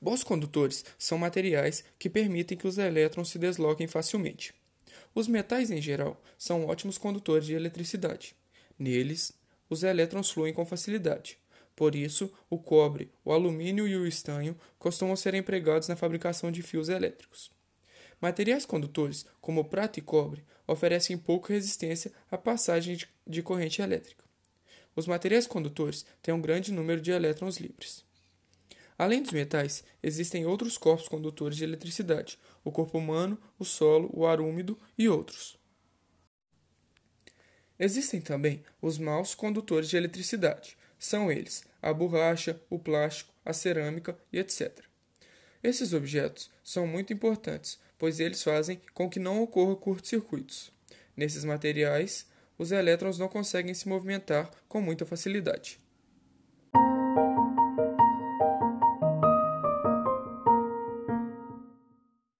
Bons condutores são materiais que permitem que os elétrons se desloquem facilmente. Os metais, em geral, são ótimos condutores de eletricidade. Neles, os elétrons fluem com facilidade. Por isso, o cobre, o alumínio e o estanho costumam ser empregados na fabricação de fios elétricos. Materiais condutores, como prata e cobre, oferecem pouca resistência à passagem de corrente elétrica. Os materiais condutores têm um grande número de elétrons livres. Além dos metais, existem outros corpos condutores de eletricidade: o corpo humano, o solo, o ar úmido e outros. Existem também os maus condutores de eletricidade. São eles a borracha, o plástico, a cerâmica e etc. Esses objetos são muito importantes, pois eles fazem com que não ocorra curtos-circuitos. Nesses materiais, os elétrons não conseguem se movimentar com muita facilidade.